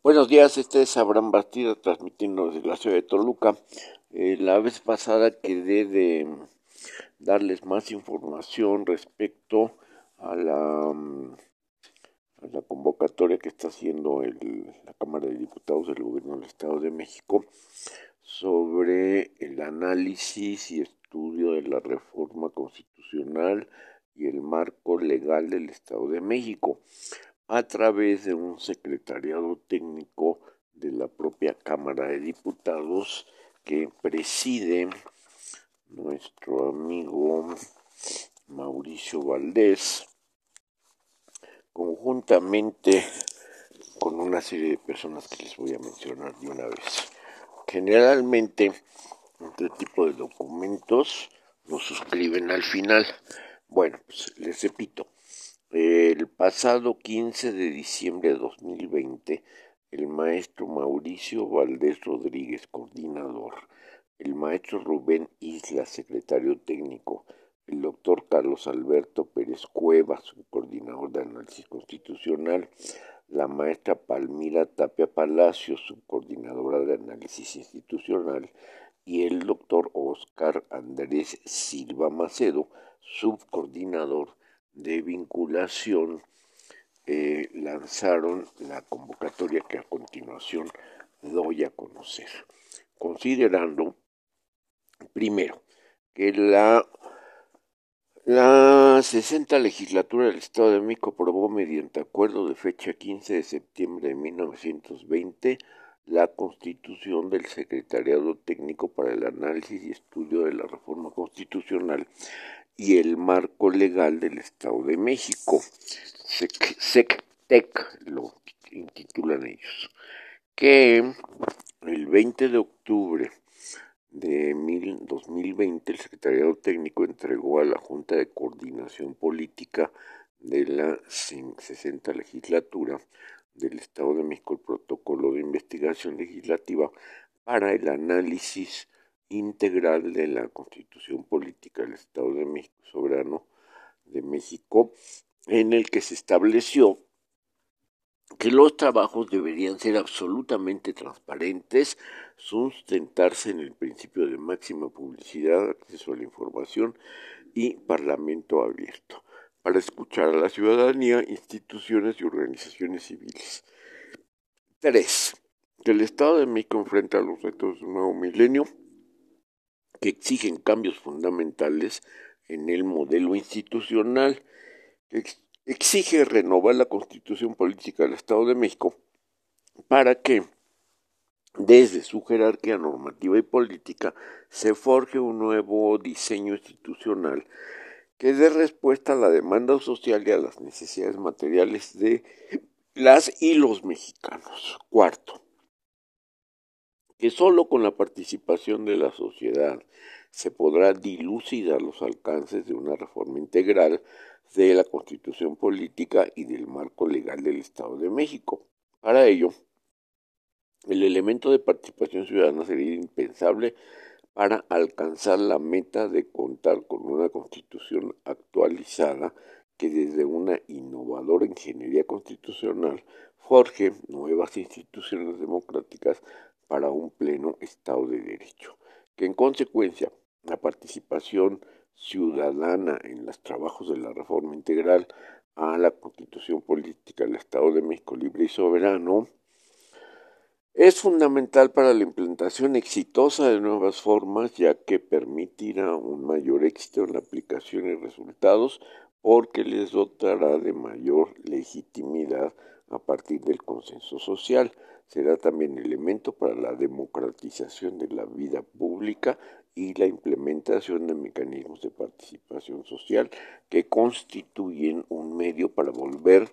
Buenos días, este es Abraham Bastida transmitiendo desde la ciudad de Toluca. Eh, la vez pasada quedé de darles más información respecto a la, a la convocatoria que está haciendo el, la Cámara de Diputados del Gobierno del Estado de México sobre el análisis y estudio de la reforma constitucional y el marco legal del Estado de México a través de un secretariado técnico de la propia Cámara de Diputados que preside nuestro amigo Mauricio Valdés, conjuntamente con una serie de personas que les voy a mencionar de una vez. Generalmente, este tipo de documentos los suscriben al final. Bueno, pues les repito, el pasado 15 de diciembre de 2020, el maestro Mauricio Valdés Rodríguez, coordinador, el maestro Rubén Isla, secretario técnico, el doctor Carlos Alberto Pérez Cuevas, subcoordinador de análisis constitucional, la maestra Palmira Tapia Palacio, subcoordinadora de análisis institucional, y el doctor Oscar Andrés Silva Macedo, subcoordinador de vinculación eh, lanzaron la convocatoria que a continuación doy a conocer, considerando primero que la la 60 legislatura del Estado de México aprobó mediante acuerdo de fecha 15 de septiembre de 1920 la constitución del Secretariado Técnico para el Análisis y Estudio de la Reforma Constitucional y el marco legal del Estado de México. SECTEC lo intitulan ellos. Que el 20 de octubre de 2020 el Secretariado Técnico entregó a la Junta de Coordinación Política de la 60 legislatura del Estado de México el protocolo de investigación legislativa para el análisis integral de la Constitución Política del Estado de México Soberano de México, en el que se estableció que los trabajos deberían ser absolutamente transparentes, sustentarse en el principio de máxima publicidad, acceso a la información y parlamento abierto, para escuchar a la ciudadanía, instituciones y organizaciones civiles. 3. Que el Estado de México enfrenta los retos de un nuevo milenio que exigen cambios fundamentales en el modelo institucional, exige renovar la constitución política del Estado de México para que desde su jerarquía normativa y política se forje un nuevo diseño institucional que dé respuesta a la demanda social y a las necesidades materiales de las y los mexicanos. Cuarto, que sólo con la participación de la sociedad se podrá dilucidar los alcances de una reforma integral de la Constitución Política y del marco legal del Estado de México. Para ello, el elemento de participación ciudadana sería impensable para alcanzar la meta de contar con una constitución actualizada que desde una innovadora ingeniería constitucional forje nuevas instituciones democráticas para un pleno Estado de Derecho, que en consecuencia la participación ciudadana en los trabajos de la reforma integral a la constitución política del Estado de México libre y soberano es fundamental para la implementación exitosa de nuevas formas ya que permitirá un mayor éxito en la aplicación y resultados porque les dotará de mayor legitimidad a partir del consenso social será también elemento para la democratización de la vida pública y la implementación de mecanismos de participación social que constituyen un medio para volver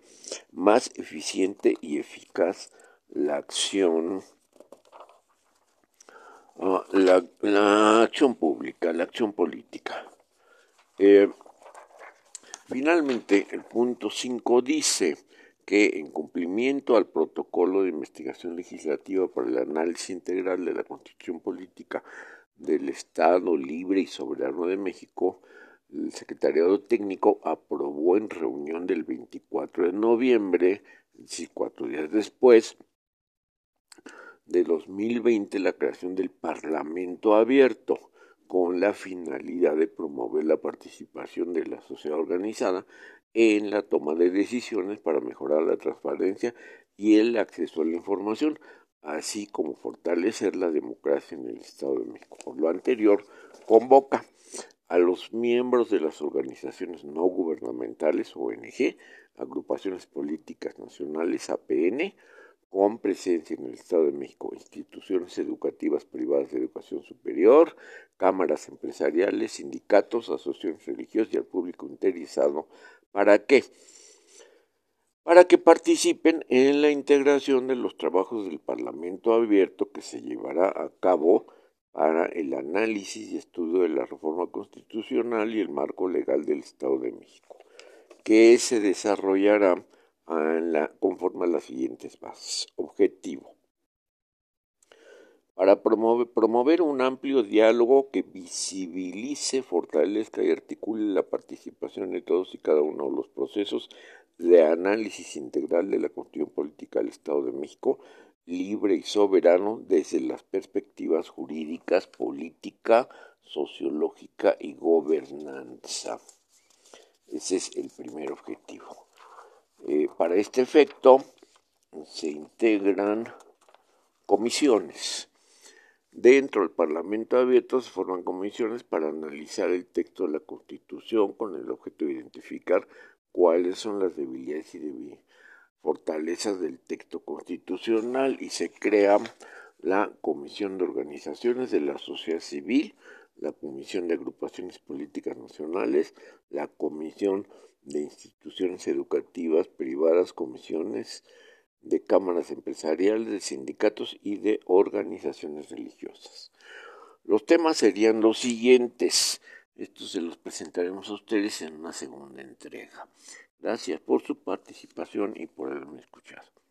más eficiente y eficaz la acción ah, la, acción pública, la acción política. Eh, finalmente, el punto 5 dice, que, en cumplimiento al protocolo de investigación legislativa para el análisis integral de la Constitución Política del Estado Libre y Soberano de México, el Secretariado Técnico aprobó en reunión del 24 de noviembre, es cuatro días después, de 2020 la creación del Parlamento Abierto con la finalidad de promover la participación de la sociedad organizada en la toma de decisiones para mejorar la transparencia y el acceso a la información, así como fortalecer la democracia en el Estado de México. Por lo anterior, convoca a los miembros de las organizaciones no gubernamentales, ONG, agrupaciones políticas nacionales, APN, con presencia en el Estado de México, instituciones educativas privadas de educación superior, cámaras empresariales, sindicatos, asociaciones religiosas y al público interesado. ¿Para qué? para que participen en la integración de los trabajos del Parlamento abierto que se llevará a cabo para el análisis y estudio de la reforma constitucional y el marco legal del Estado de México, que se desarrollará conforme a las siguientes bases. Objetivo. Para promover, promover un amplio diálogo que visibilice, fortalezca y articule la participación de todos y cada uno de los procesos de análisis integral de la Constitución Política del Estado de México, libre y soberano desde las perspectivas jurídicas, política, sociológica y gobernanza. Ese es el primer objetivo. Eh, para este efecto se integran comisiones. Dentro del Parlamento abierto se forman comisiones para analizar el texto de la Constitución con el objeto de identificar cuáles son las debilidades y fortalezas del texto constitucional y se crea la Comisión de Organizaciones de la Sociedad Civil, la Comisión de Agrupaciones Políticas Nacionales, la Comisión de Instituciones Educativas Privadas, comisiones de cámaras empresariales, de sindicatos y de organizaciones religiosas. Los temas serían los siguientes. Estos se los presentaremos a ustedes en una segunda entrega. Gracias por su participación y por haberme escuchado.